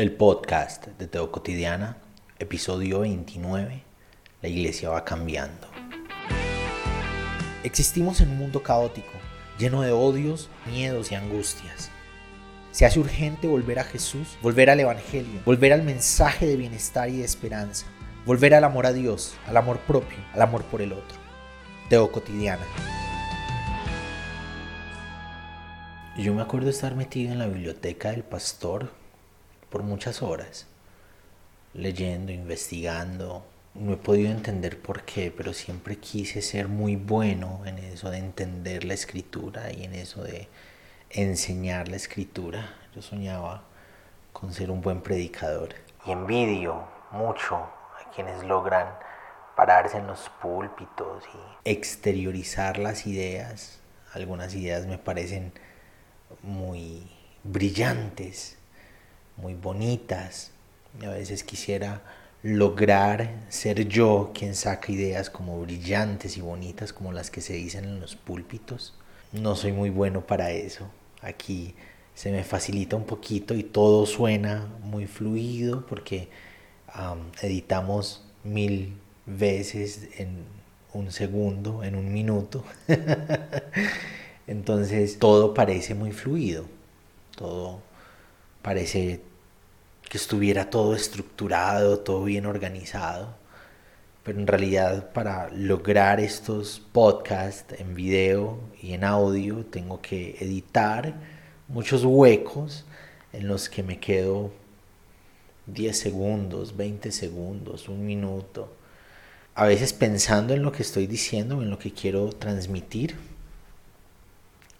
El podcast de Teo Cotidiana, episodio 29, La iglesia va cambiando. Existimos en un mundo caótico, lleno de odios, miedos y angustias. Se hace urgente volver a Jesús, volver al Evangelio, volver al mensaje de bienestar y de esperanza, volver al amor a Dios, al amor propio, al amor por el otro. Teo Cotidiana. Yo me acuerdo estar metido en la biblioteca del pastor por muchas horas, leyendo, investigando. No he podido entender por qué, pero siempre quise ser muy bueno en eso de entender la escritura y en eso de enseñar la escritura. Yo soñaba con ser un buen predicador. Y envidio mucho a quienes logran pararse en los púlpitos y exteriorizar las ideas. Algunas ideas me parecen muy brillantes muy bonitas. a veces quisiera lograr ser yo quien saca ideas como brillantes y bonitas como las que se dicen en los púlpitos. No soy muy bueno para eso. Aquí se me facilita un poquito y todo suena muy fluido porque editamos mil veces en un segundo, en un minuto. Entonces todo parece muy fluido, todo parece que estuviera todo estructurado, todo bien organizado. Pero en realidad para lograr estos podcasts en video y en audio tengo que editar muchos huecos en los que me quedo 10 segundos, 20 segundos, un minuto. A veces pensando en lo que estoy diciendo, en lo que quiero transmitir.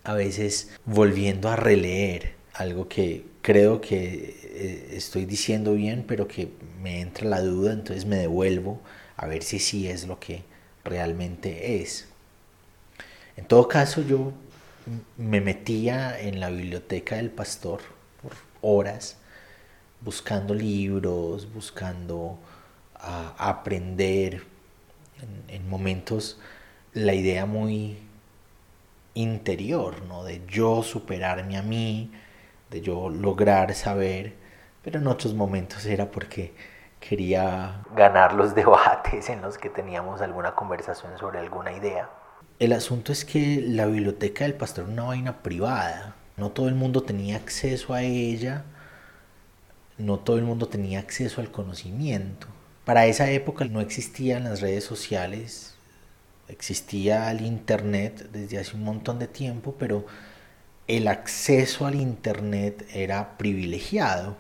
A veces volviendo a releer algo que creo que eh, estoy diciendo bien, pero que me entra la duda, entonces me devuelvo a ver si sí es lo que realmente es. En todo caso, yo me metía en la biblioteca del pastor por horas, buscando libros, buscando aprender, en, en, momentos la idea muy interior, ¿no? de yo superarme a mí, de yo lograr saber, pero en otros momentos era porque quería ganar los debates en los que teníamos alguna conversación sobre alguna idea. El asunto es que la biblioteca del pastor era una vaina privada, no todo el mundo tenía acceso a ella, no todo el mundo tenía acceso al conocimiento. Para esa época no existían las redes sociales, existía el internet desde hace un montón de tiempo, pero el acceso al Internet era privilegiado.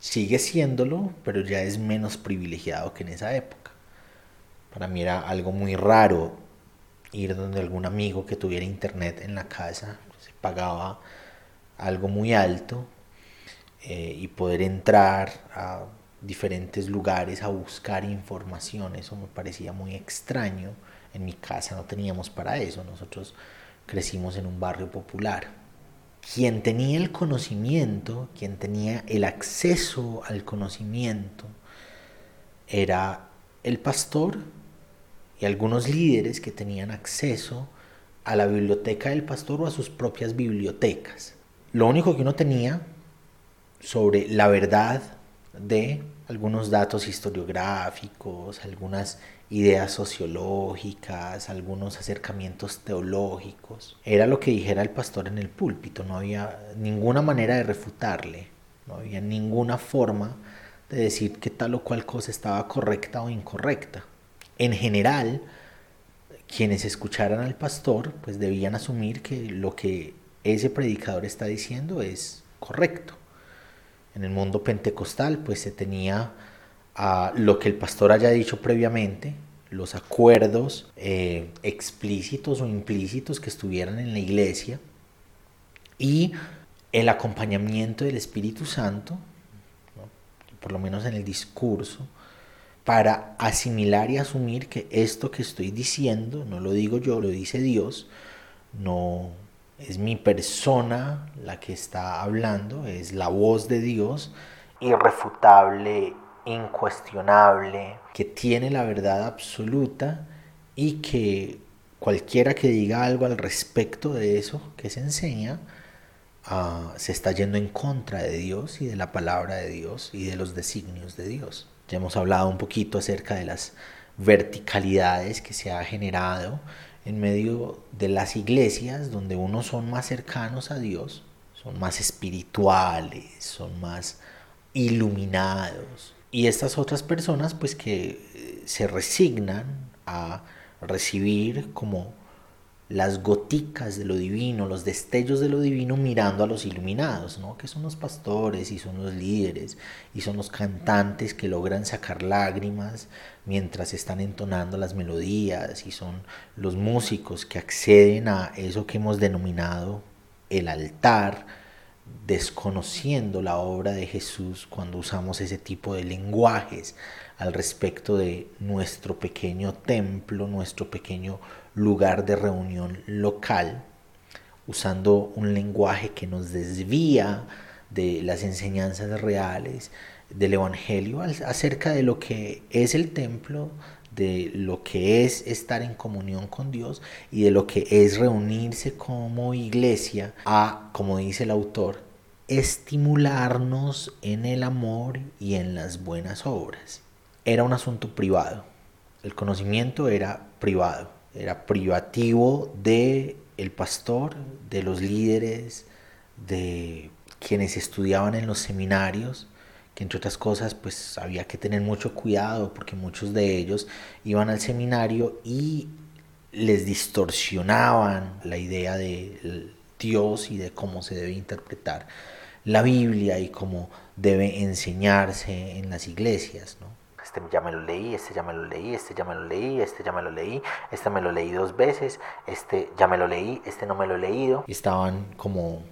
Sigue siéndolo, pero ya es menos privilegiado que en esa época. Para mí era algo muy raro ir donde algún amigo que tuviera Internet en la casa. Se pagaba algo muy alto eh, y poder entrar a diferentes lugares a buscar información. Eso me parecía muy extraño. En mi casa no teníamos para eso. Nosotros crecimos en un barrio popular quien tenía el conocimiento, quien tenía el acceso al conocimiento, era el pastor y algunos líderes que tenían acceso a la biblioteca del pastor o a sus propias bibliotecas. Lo único que uno tenía sobre la verdad de algunos datos historiográficos, algunas ideas sociológicas, algunos acercamientos teológicos. Era lo que dijera el pastor en el púlpito, no había ninguna manera de refutarle, no había ninguna forma de decir que tal o cual cosa estaba correcta o incorrecta. En general, quienes escucharan al pastor, pues debían asumir que lo que ese predicador está diciendo es correcto. En el mundo pentecostal, pues se tenía a lo que el pastor haya dicho previamente, los acuerdos eh, explícitos o implícitos que estuvieran en la iglesia y el acompañamiento del Espíritu Santo, por lo menos en el discurso, para asimilar y asumir que esto que estoy diciendo, no lo digo yo, lo dice Dios, no es mi persona la que está hablando, es la voz de Dios, irrefutable, incuestionable, que tiene la verdad absoluta y que cualquiera que diga algo al respecto de eso que se enseña, ah, se está yendo en contra de Dios y de la palabra de Dios y de los designios de Dios. Ya hemos hablado un poquito acerca de las verticalidades que se ha generado en medio de las iglesias donde unos son más cercanos a Dios, son más espirituales, son más iluminados. Y estas otras personas pues que eh, se resignan a recibir como las goticas de lo divino, los destellos de lo divino mirando a los iluminados, ¿no? que son los pastores y son los líderes y son los cantantes que logran sacar lágrimas mientras están entonando las melodías y son los músicos que acceden a eso que hemos denominado el altar, desconociendo la obra de Jesús cuando usamos ese tipo de lenguajes al respecto de nuestro pequeño templo, nuestro pequeño lugar de reunión local, usando un lenguaje que nos desvía de las enseñanzas reales del Evangelio acerca de lo que es el templo, de lo que es estar en comunión con Dios y de lo que es reunirse como iglesia a, como dice el autor, estimularnos en el amor y en las buenas obras. Era un asunto privado. El conocimiento era privado era privativo de el pastor, de los líderes, de quienes estudiaban en los seminarios, que entre otras cosas pues había que tener mucho cuidado porque muchos de ellos iban al seminario y les distorsionaban la idea de Dios y de cómo se debe interpretar la Biblia y cómo debe enseñarse en las iglesias, ¿no? este ya me lo leí, este ya me lo leí, este ya me lo leí, este ya me lo leí, este me lo leí dos veces, este ya me lo leí, este no me lo he leído. Estaban como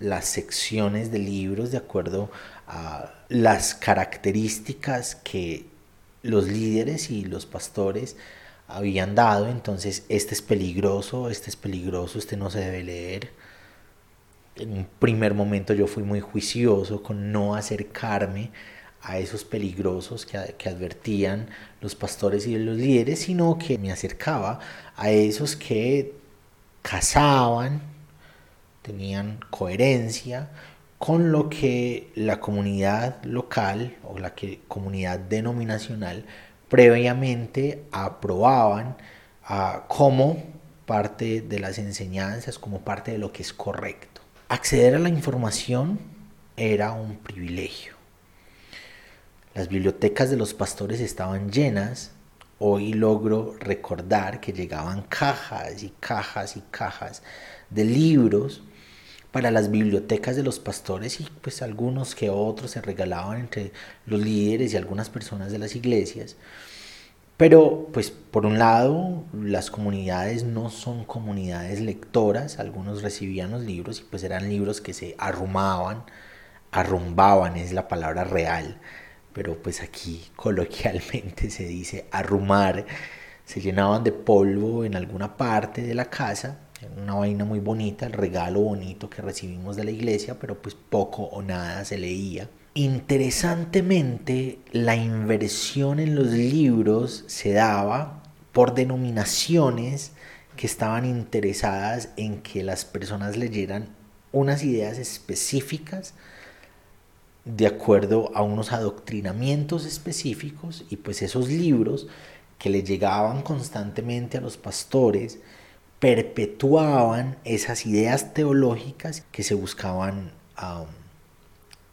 las secciones de libros de acuerdo las características que los líderes y los pastores habían dado, entonces este es peligroso, este es peligroso, este no se debe leer. En un primer momento yo fui muy juicioso con no acercarme a esos peligrosos que, que, advertían los pastores y los líderes, sino que me acercaba a esos que casaban, tenían coherencia con lo que la comunidad local o la comunidad denominacional previamente aprobaban como parte de las enseñanzas, como parte de lo que es correcto. Acceder a la información era un privilegio las bibliotecas de los pastores estaban llenas. Hoy logro recordar que llegaban cajas y cajas y cajas de libros para las bibliotecas de los pastores y pues algunos que otros se regalaban entre los líderes y algunas personas de las iglesias. Pero pues por un lado las comunidades no son comunidades lectoras, algunos recibían los libros y pues eran libros que se arrumaban, arrumbaban es la palabra real, pero pues aquí coloquialmente se dice arrumar, se llenaban de polvo en alguna parte de la casa, una vaina muy bonita, el regalo bonito que recibimos de la iglesia, pero pues poco o nada se leía. Interesantemente, la inversión en los libros se daba por denominaciones que estaban interesadas en que las personas leyeran unas ideas específicas de acuerdo a unos adoctrinamientos específicos y pues esos libros que le llegaban constantemente a los pastores perpetuaban esas ideas teológicas que se buscaban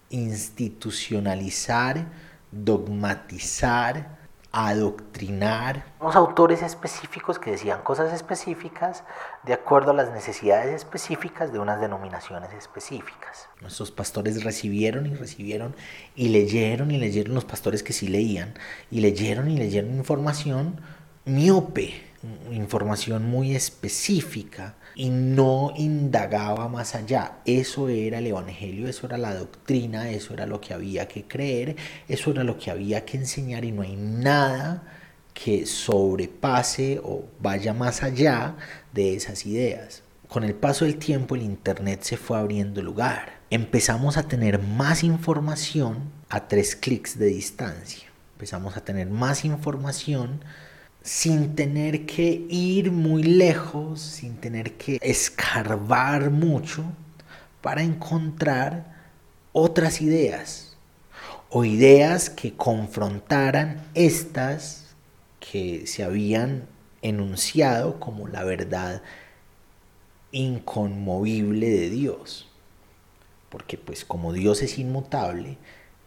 institucionalizar, dogmatizar adoctrinar. Unos autores específicos que decían cosas específicas de acuerdo a las necesidades específicas de unas denominaciones específicas. Nuestros pastores recibieron y recibieron y leyeron y leyeron los pastores que sí leían y leyeron y leyeron información miope, información muy específica y no indagaba más allá. Eso era el Evangelio, eso era la doctrina, eso era lo que había que creer, eso era lo que había que enseñar y no hay nada que sobrepase o vaya más allá de esas ideas. Con el paso del tiempo el Internet se fue abriendo lugar. Empezamos a tener más información a tres clics de distancia. Empezamos a tener más información sin tener que ir muy lejos, sin tener que escarbar mucho para encontrar otras ideas o ideas que confrontaran estas que se habían enunciado como la verdad inconmovible de Dios. Porque pues como Dios es inmutable,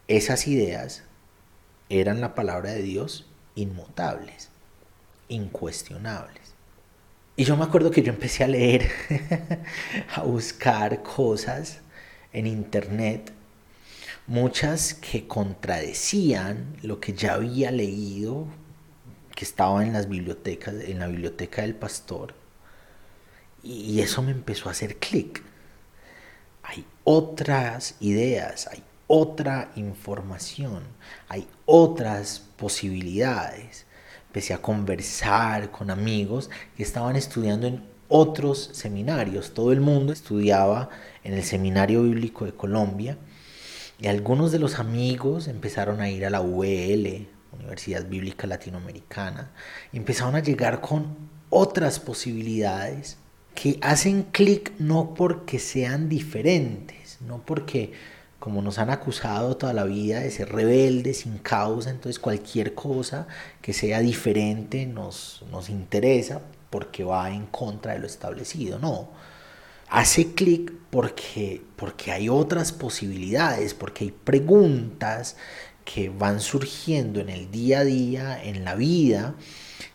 esas ideas eran la palabra de Dios inmutables, incuestionables. Y yo me acuerdo que yo empecé a leer, a buscar cosas en internet, muchas que contradecían lo que ya había leído, que estaba en las bibliotecas, en la biblioteca del pastor. Y eso me empezó a hacer clic. Hay otras ideas, hay otra información, hay otras posibilidades. Empecé a conversar con amigos que estaban estudiando en otros seminarios. Todo el mundo estudiaba en el Seminario Bíblico de Colombia y algunos de los amigos empezaron a ir a la UEL, Universidad Bíblica Latinoamericana, y empezaron a llegar con otras posibilidades que hacen clic no porque sean diferentes, no porque como nos han acusado toda la vida de ser rebeldes, sin causa, entonces cualquier cosa que sea diferente nos, nos interesa porque va en contra de lo establecido, no. Hace clic porque, porque hay otras posibilidades, porque hay preguntas que van surgiendo en el día a día, en la vida,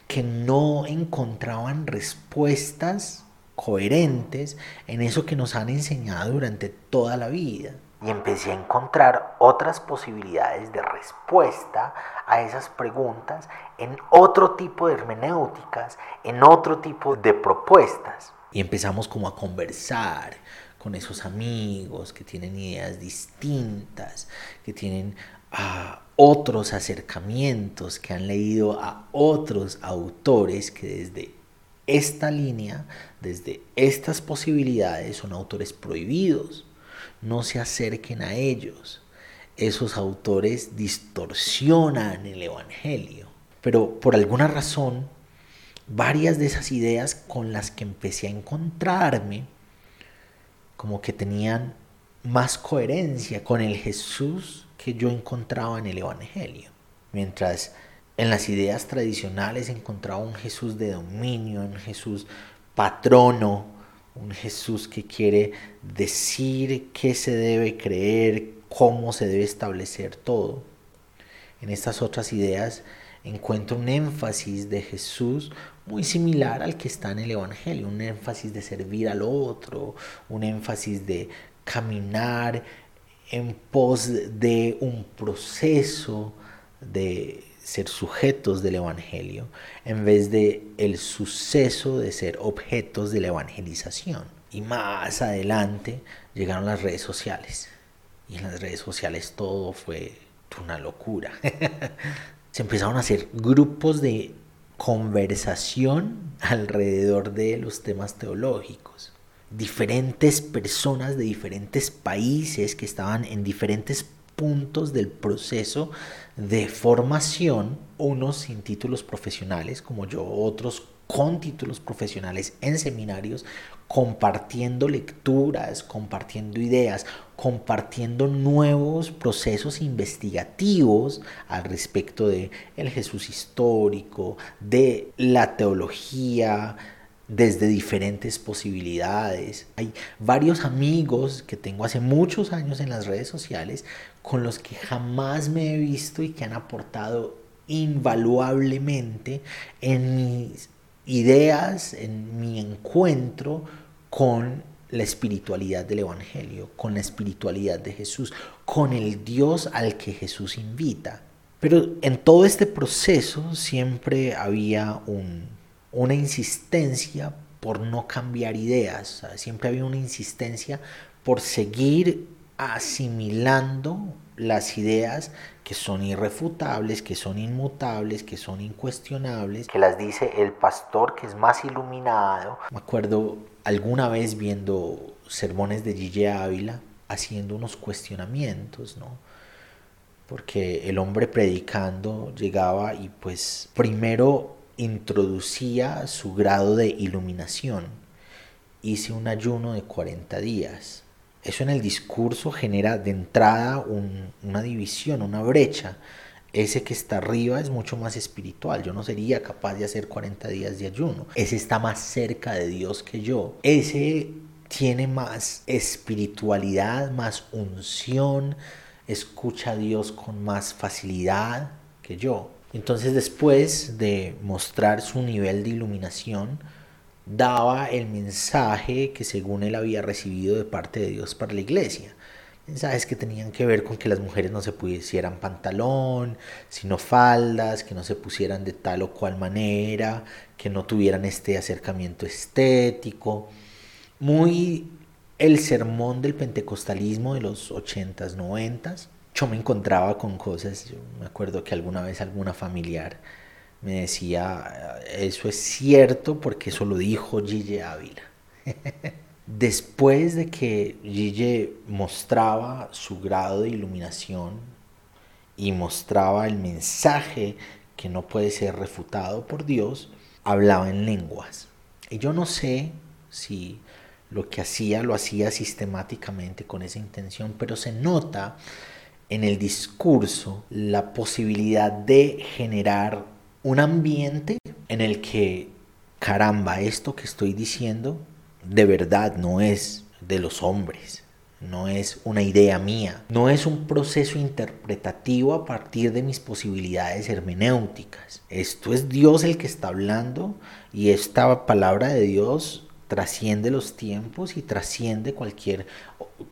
que no encontraban respuestas coherentes en eso que nos han enseñado durante toda la vida y empecé a encontrar otras posibilidades de respuesta a esas preguntas en otro tipo de hermenéuticas, en otro tipo de propuestas. Y empezamos como a conversar con esos amigos que tienen ideas distintas, que tienen ah, otros acercamientos, que han leído a otros autores que desde esta línea, desde estas posibilidades, son autores prohibidos no se acerquen a ellos. Esos autores distorsionan el Evangelio. Pero por alguna razón, varias de esas ideas con las que empecé a encontrarme, como que tenían más coherencia con el Jesús que yo encontraba en el Evangelio. Mientras en las ideas tradicionales encontraba un Jesús de dominio, un Jesús patrono, un Jesús que quiere decir qué se debe creer, cómo se debe establecer todo. En estas otras ideas encuentro un énfasis de Jesús muy similar al que está en el Evangelio, un énfasis de servir al otro, un énfasis de caminar en pos de un proceso de ser sujetos del evangelio en vez de el suceso de ser objetos de la evangelización. Y más adelante llegaron las redes sociales. Y en las redes sociales todo fue una locura. Se empezaron a hacer grupos de conversación alrededor de los temas teológicos. Diferentes personas de diferentes países que estaban en diferentes puntos del proceso de formación, unos sin títulos profesionales como yo, otros con títulos profesionales en seminarios, compartiendo lecturas, compartiendo ideas, compartiendo nuevos procesos investigativos al respecto de el Jesús histórico, de la teología, desde diferentes posibilidades. Hay varios amigos que tengo hace muchos años en las redes sociales con los que jamás me he visto y que han aportado invaluablemente en mis ideas, en mi encuentro con la espiritualidad del Evangelio, con la espiritualidad de Jesús, con el Dios al que Jesús invita. Pero en todo este proceso siempre había un, una insistencia por no cambiar ideas, siempre había una insistencia por seguir asimilando las ideas que son irrefutables, que son inmutables, que son incuestionables, que las dice el pastor que es más iluminado. Me acuerdo alguna vez viendo sermones de Gille Ávila haciendo unos cuestionamientos, ¿no? Porque el hombre predicando llegaba y pues primero introducía su grado de iluminación. Hice un ayuno de 40 días eso en el discurso genera de entrada una división, una brecha. Ese que está arriba es mucho más espiritual. Yo no sería capaz de hacer 40 días de ayuno. Ese está más cerca de Dios que yo. Ese tiene más espiritualidad, más unción, escucha a Dios con más facilidad que yo. Entonces después de mostrar su nivel de iluminación, daba el mensaje que según él había recibido de parte de Dios para la iglesia. Mensajes que tenían que ver con que las mujeres no se pusieran pantalón, sino faldas, que no se pusieran de tal o cual manera, que no tuvieran este acercamiento estético. Muy el sermón del pentecostalismo de los 80s, 90s. Yo me encontraba con cosas, me acuerdo que alguna vez alguna familiar me decía, eso es cierto porque eso lo dijo Gille Ávila. Después de que Gille mostraba su grado de iluminación y mostraba el mensaje que no puede ser refutado por Dios, hablaba en lenguas. Y yo no sé si lo que hacía lo hacía sistemáticamente con esa intención, pero se nota en el discurso la posibilidad de generar un ambiente en el que, caramba, esto que estoy diciendo de verdad no es de los hombres, no es una idea mía, no es un proceso interpretativo a partir de mis posibilidades hermenéuticas. Esto es Dios el que está hablando y esta palabra de Dios trasciende los tiempos y trasciende cualquier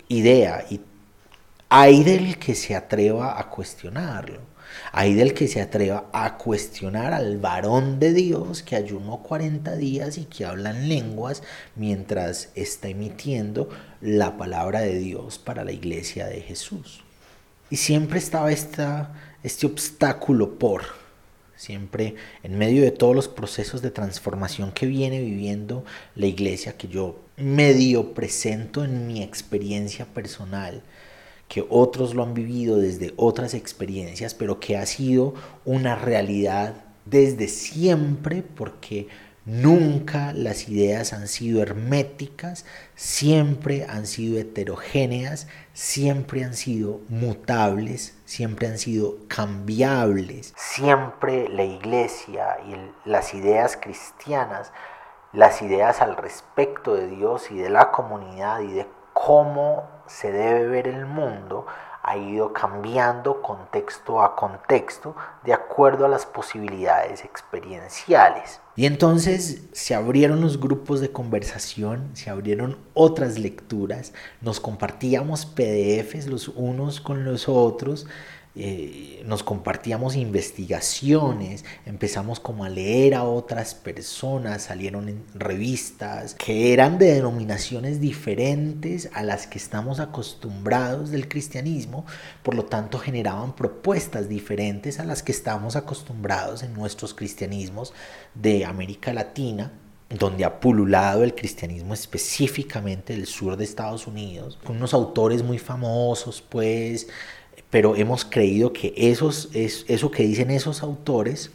idea y hay del que se atreva a cuestionarlo. Hay del que se atreva a cuestionar al varón de Dios que ayunó 40 días y que habla en lenguas mientras está emitiendo la palabra de Dios para la iglesia de Jesús. Y siempre estaba esta, este obstáculo por, siempre en medio de todos los procesos de transformación que viene viviendo la iglesia, que yo medio presento en mi experiencia personal, que otros lo han vivido desde otras experiencias, pero que ha sido una realidad desde siempre porque nunca las ideas han sido herméticas, siempre han sido heterogéneas, siempre han sido mutables, siempre han sido cambiables. Siempre la iglesia y las ideas cristianas, las ideas al respecto de Dios y de la comunidad y de cómo se debe ver el mundo ha ido cambiando contexto a contexto de acuerdo a las posibilidades experienciales. Y entonces se abrieron los grupos de conversación, se abrieron otras lecturas, nos compartíamos PDFs los unos con los otros, eh, nos compartíamos investigaciones, empezamos como a leer a otras personas, salieron revistas que eran de denominaciones diferentes a las que estamos acostumbrados del cristianismo, por lo tanto generaban propuestas diferentes a las que estamos acostumbrados en nuestros cristianismos de América Latina donde ha pululado el cristianismo específicamente del sur de Estados Unidos, con unos autores muy famosos, pues pero hemos creído que esos, es, eso que dicen esos autores,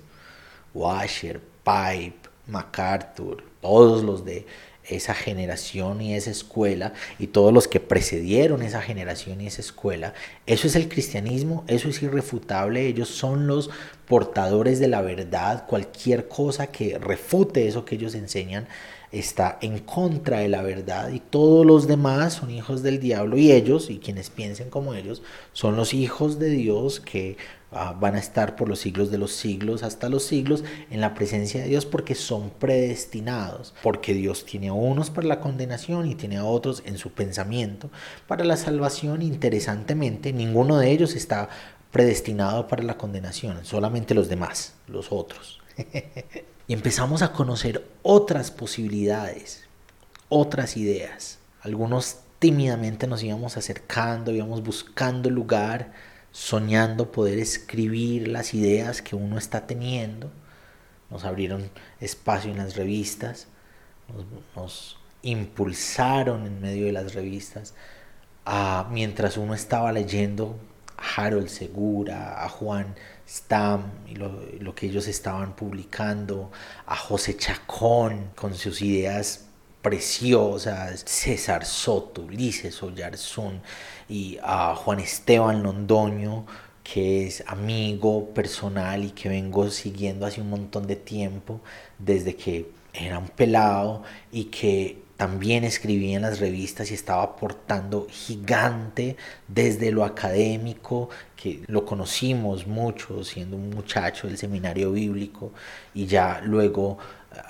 Washer, Pipe, MacArthur, todos los de esa generación y esa escuela y todos los que precedieron esa generación y esa escuela, eso es el cristianismo, eso es irrefutable, ellos son los portadores de la verdad, cualquier cosa que refute eso que ellos enseñan está en contra de la verdad y todos los demás son hijos del diablo y ellos y quienes piensen como ellos son los hijos de Dios que ah, van a estar por los siglos de los siglos hasta los siglos en la presencia de Dios porque son predestinados, porque Dios tiene a unos para la condenación y tiene a otros en su pensamiento para la salvación. Interesantemente, ninguno de ellos está predestinado para la condenación, solamente los demás, los otros. Y empezamos a conocer otras posibilidades, otras ideas. Algunos tímidamente nos íbamos acercando, íbamos buscando lugar, soñando poder escribir las ideas que uno está teniendo. Nos abrieron espacio en las revistas, nos, impulsaron en medio de las revistas, mientras uno estaba leyendo a Harold Segura, a Juan Stam y lo, que ellos estaban publicando, a José Chacón con sus ideas preciosas, César Soto, Ulises Oyarzún y a Juan Esteban Londoño, que es amigo personal y que vengo siguiendo hace un montón de tiempo, desde que era un pelado y que también escribía en las revistas y estaba aportando gigante desde lo académico, que lo conocimos mucho siendo un muchacho del seminario bíblico y ya luego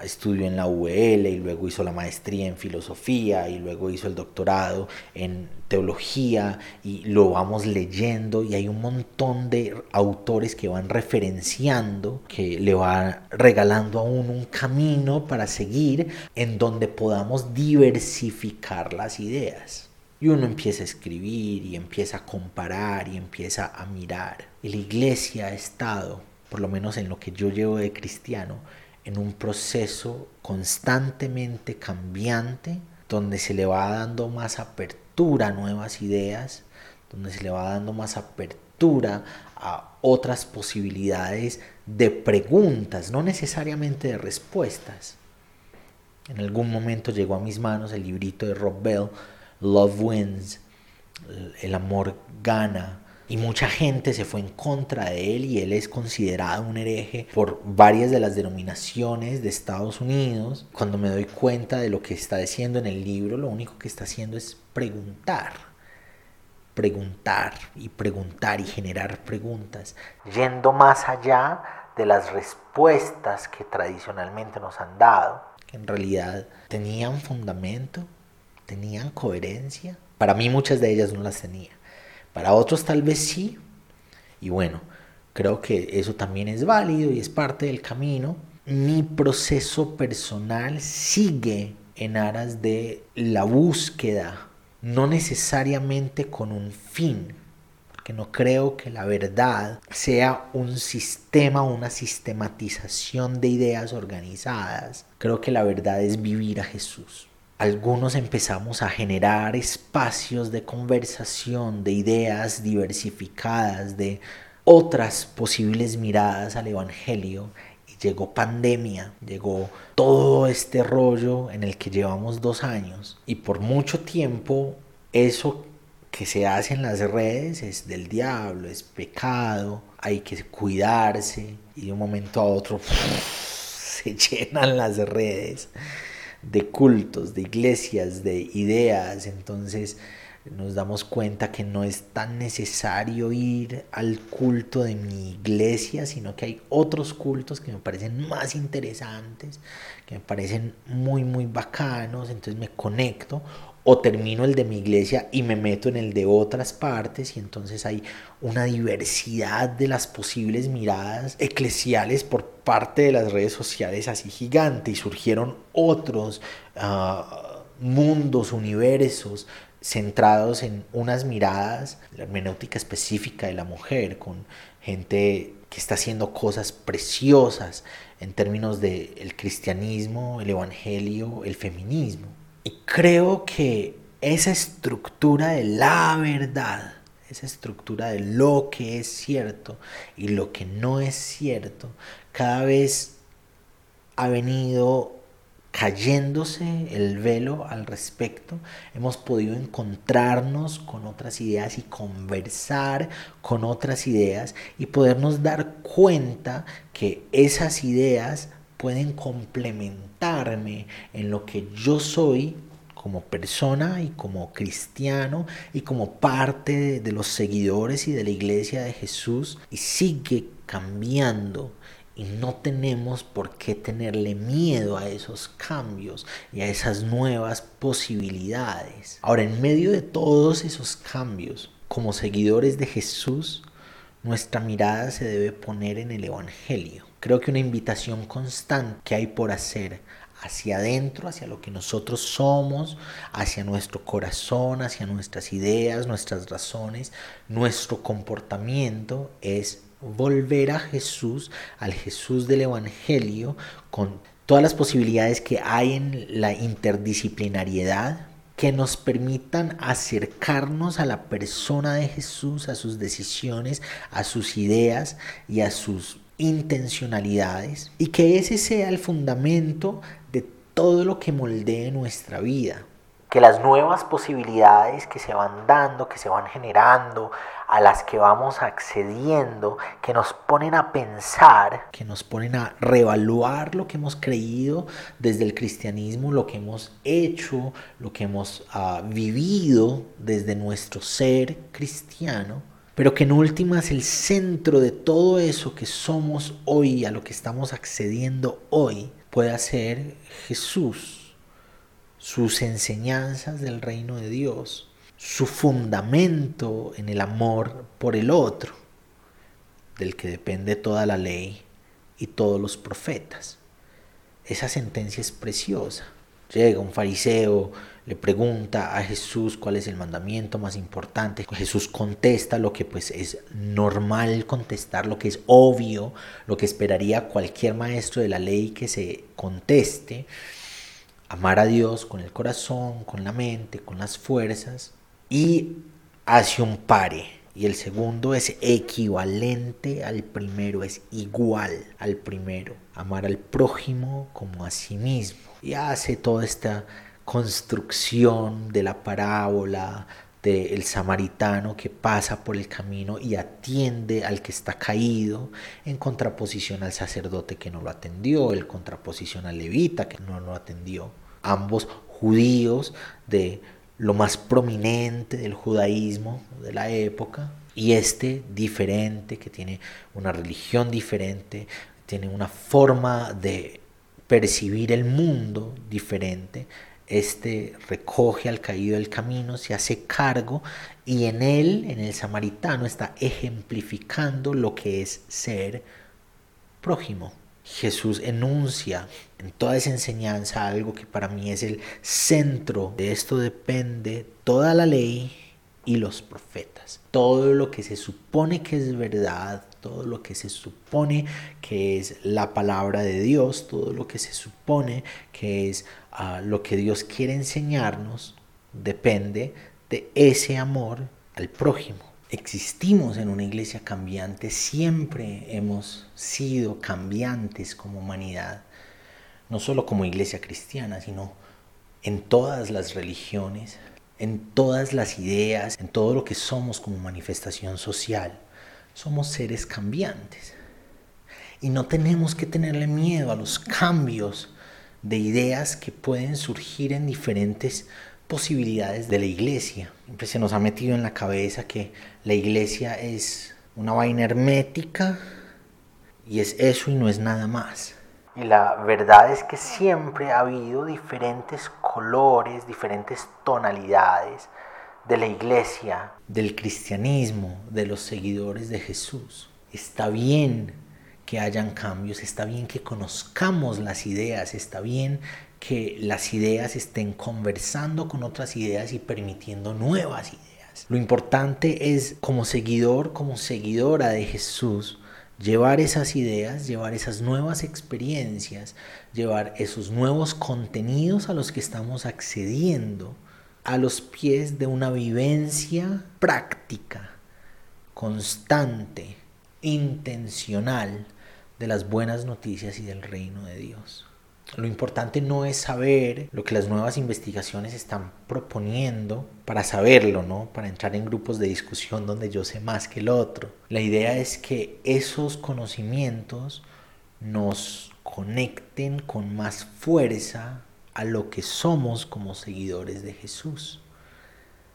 estudió en la UL y luego hizo la maestría en filosofía y luego hizo el doctorado en teología y lo vamos leyendo y hay un montón de autores que van referenciando, que le van regalando a uno un camino para seguir en donde podamos diversificar las ideas. Y uno empieza a escribir y empieza a comparar y empieza a mirar. Y la iglesia ha estado, por lo menos en lo que yo llevo de cristiano, en un proceso constantemente cambiante donde se le va dando más apertura a nuevas ideas, donde se le va dando más apertura a otras posibilidades de preguntas, no necesariamente de respuestas. En algún momento llegó a mis manos el librito de Rob Bell, Love Wins, El amor gana, y mucha gente se fue en contra de él y él es considerado un hereje por varias de las denominaciones de Estados Unidos. Cuando me doy cuenta de lo que está diciendo en el libro, lo único que está haciendo es preguntar, preguntar y preguntar y generar preguntas, yendo más allá de las respuestas que tradicionalmente nos han dado, que en realidad tenían fundamento, tenían coherencia. Para mí muchas de ellas no las tenían. Para otros tal vez sí. Y bueno, creo que eso también es válido y es parte del camino. Mi proceso personal sigue en aras de la búsqueda, no necesariamente con un fin, porque no creo que la verdad sea un sistema, una sistematización de ideas organizadas. Creo que la verdad es vivir a Jesús algunos empezamos a generar espacios de conversación, de ideas diversificadas, de otras posibles miradas al Evangelio. Y llegó pandemia, llegó todo este rollo en el que llevamos dos años. Y por mucho tiempo eso que se hace en las redes es del diablo, es pecado, hay que cuidarse. Y de un momento a otro se llenan las redes de cultos, de iglesias, de ideas. Entonces nos damos cuenta que no es tan necesario ir al culto de mi iglesia, sino que hay otros cultos que me parecen más interesantes, que me parecen muy, muy bacanos. Entonces me conecto o termino el de mi iglesia y me meto en el de otras partes y entonces hay una diversidad de las posibles miradas eclesiales por parte de las redes sociales así gigante y surgieron otros ah, mundos, universos centrados en unas miradas, la hermenéutica específica de la mujer, con gente que está haciendo cosas preciosas en términos del el cristianismo, el evangelio, el feminismo. Y creo que esa estructura de la verdad, esa estructura de lo que es cierto y lo que no es cierto, cada vez ha venido cayéndose el velo al respecto, hemos podido encontrarnos con otras ideas y conversar con otras ideas y podernos dar cuenta que esas ideas pueden complementarme en lo que yo soy como persona y como cristiano y como parte de, los seguidores y de la iglesia de Jesús y sigue cambiando y no tenemos por qué tenerle miedo a esos cambios y a esas nuevas posibilidades. Ahora, en medio de todos esos cambios, como seguidores de Jesús, nuestra mirada se debe poner en el Evangelio. Creo que una invitación constante que hay por hacer hacia adentro, hacia lo que nosotros somos, hacia nuestro corazón, hacia nuestras ideas, nuestras razones, nuestro comportamiento es volver a Jesús, al Jesús del Evangelio, con todas las posibilidades que hay en la interdisciplinariedad, que nos permitan acercarnos a la persona de Jesús, a sus decisiones, a sus ideas y a sus intencionalidades y que ese sea el fundamento de todo lo que moldee nuestra vida. Que las nuevas posibilidades que se van dando, que se van generando, a las que vamos accediendo, que nos ponen a pensar, que nos ponen a reevaluar lo que hemos creído desde el cristianismo, lo que hemos hecho, lo que hemos ah, vivido desde nuestro ser cristiano, pero que en últimas el centro de todo eso que somos hoy, a lo que estamos accediendo hoy, pueda ser Jesús, sus enseñanzas del reino de Dios, su fundamento en el amor por el otro, del que depende toda la ley y todos los profetas. Esa sentencia es preciosa. Llega un fariseo, le pregunta a Jesús cuál es el mandamiento más importante. Jesús contesta lo que pues es normal contestar, lo que es obvio, lo que esperaría cualquier maestro de la ley que se conteste. Amar a Dios con el corazón, con la mente, con las fuerzas y hace un pare. Y el segundo es equivalente al primero, es igual al primero. Amar al prójimo como a sí mismo. Y hace toda esta construcción de la parábola del samaritano que pasa por el camino y atiende al que está caído, en contraposición al sacerdote que no lo atendió, en contraposición al levita que no lo atendió. Ambos judíos de lo más prominente del judaísmo de la época, y este diferente, que tiene una religión diferente, tiene una forma de percibir el mundo diferente, este recoge al caído del camino, se hace cargo y en él, en el samaritano, está ejemplificando lo que es ser prójimo. Jesús enuncia en toda esa enseñanza algo que para mí es el centro. De esto depende toda la ley y los profetas. Todo lo que se supone que es verdad, todo lo que se supone que es la palabra de Dios, todo lo que se supone que es ah, lo que Dios quiere enseñarnos, depende de ese amor al prójimo existimos en una iglesia cambiante, siempre hemos sido cambiantes como humanidad, no solo como iglesia cristiana, sino en todas las religiones, en todas las ideas, en todo lo que somos como manifestación social. Somos seres cambiantes. Y no tenemos que tenerle miedo a los cambios de ideas que pueden surgir en diferentes posibilidades de la iglesia. Siempre se nos ha metido en la cabeza que la iglesia es una vaina hermética y es eso y no es nada más. Y la verdad es que siempre ha habido diferentes colores, diferentes tonalidades de la iglesia, del cristianismo, de los seguidores de Jesús. Está bien que hayan cambios, está bien que conozcamos las ideas, está bien que las ideas estén conversando con otras ideas y permitiendo nuevas ideas. Lo importante es como seguidor, como seguidora de Jesús, llevar esas ideas, llevar esas nuevas experiencias, llevar esos nuevos contenidos a los que estamos accediendo a los pies de una vivencia práctica, constante, intencional de las buenas noticias y del reino de Dios. Lo importante no es saber lo que las nuevas investigaciones están proponiendo para saberlo, ¿no? Para entrar en grupos de discusión donde yo sé más que el otro. La idea es que esos conocimientos nos conecten con más fuerza a lo que somos como seguidores de Jesús.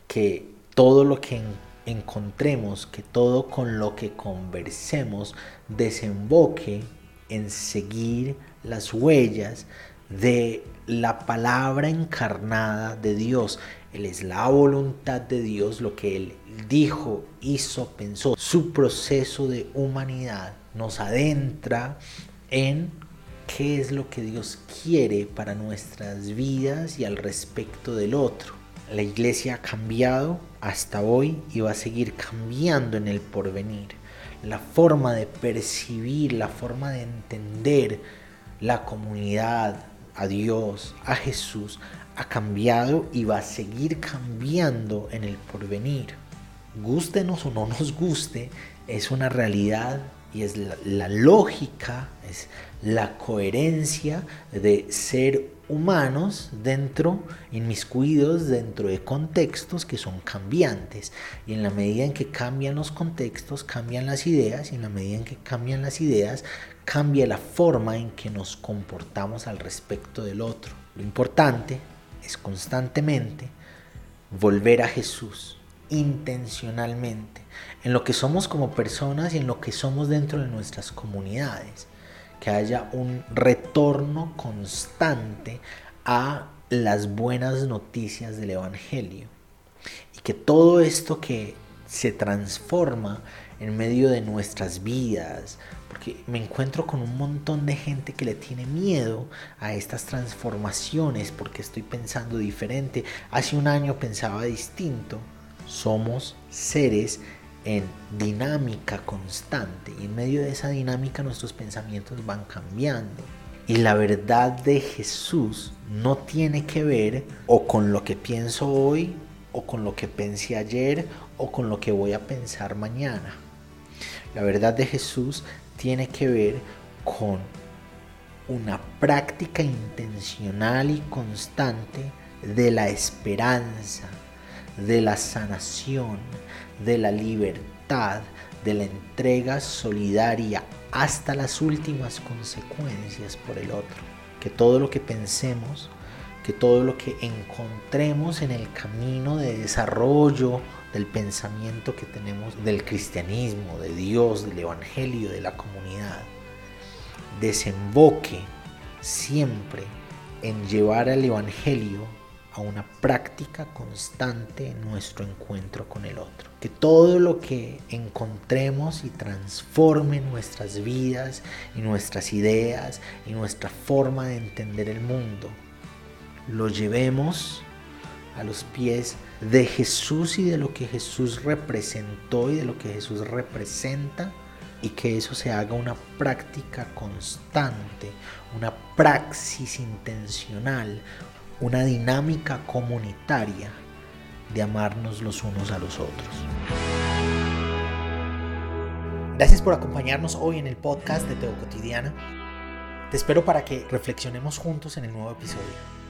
Que todo lo que encontremos, que todo con lo que conversemos desemboque en seguir las huellas de la palabra encarnada de Dios. Él es la voluntad de Dios, lo que Él dijo, hizo, pensó. Su proceso de humanidad nos adentra en qué es lo que Dios quiere para nuestras vidas y al respecto del otro. La iglesia ha cambiado hasta hoy y va a seguir cambiando en el porvenir. La forma de percibir, la forma de entender la comunidad, a Dios, a Jesús, ha cambiado y va a seguir cambiando en el porvenir. Gústenos o no nos guste, es una realidad y es la, lógica, es la coherencia de ser humanos dentro, inmiscuidos dentro de contextos que son cambiantes. Y en la medida en que cambian los contextos, cambian las ideas, y en la medida en que cambian las ideas, cambia la forma en que nos comportamos al respecto del otro. Lo importante es constantemente volver a Jesús intencionalmente en lo que somos como personas y en lo que somos dentro de nuestras comunidades. Que haya un retorno constante a las buenas noticias del Evangelio. Y que todo esto que se transforma en medio de nuestras vidas, porque me encuentro con un montón de gente que le tiene miedo a estas transformaciones, porque estoy pensando diferente. Hace un año pensaba distinto. Somos seres en dinámica constante y en medio de esa dinámica nuestros pensamientos van cambiando. Y la verdad de Jesús no tiene que ver o con lo que pienso hoy o con lo que pensé ayer o con lo que voy a pensar mañana. La verdad de Jesús tiene que ver con una práctica intencional y constante de la esperanza, de la sanación, de la libertad, de la entrega solidaria hasta las últimas consecuencias por el otro. Que todo lo que pensemos, que todo lo que encontremos en el camino de desarrollo del pensamiento que tenemos del cristianismo, de Dios, del Evangelio, de la comunidad, desemboque siempre en llevar al Evangelio a una práctica constante en nuestro encuentro con el otro. Que todo lo que encontremos y transforme nuestras vidas y nuestras ideas y nuestra forma de entender el mundo, lo llevemos a los pies de Jesús y de lo que Jesús representó y de lo que Jesús representa y que eso se haga una práctica constante, una praxis intencional, una dinámica comunitaria de amarnos los unos a los otros. Gracias por acompañarnos hoy en el podcast de Teo Cotidiana. Te espero para que reflexionemos juntos en el nuevo episodio.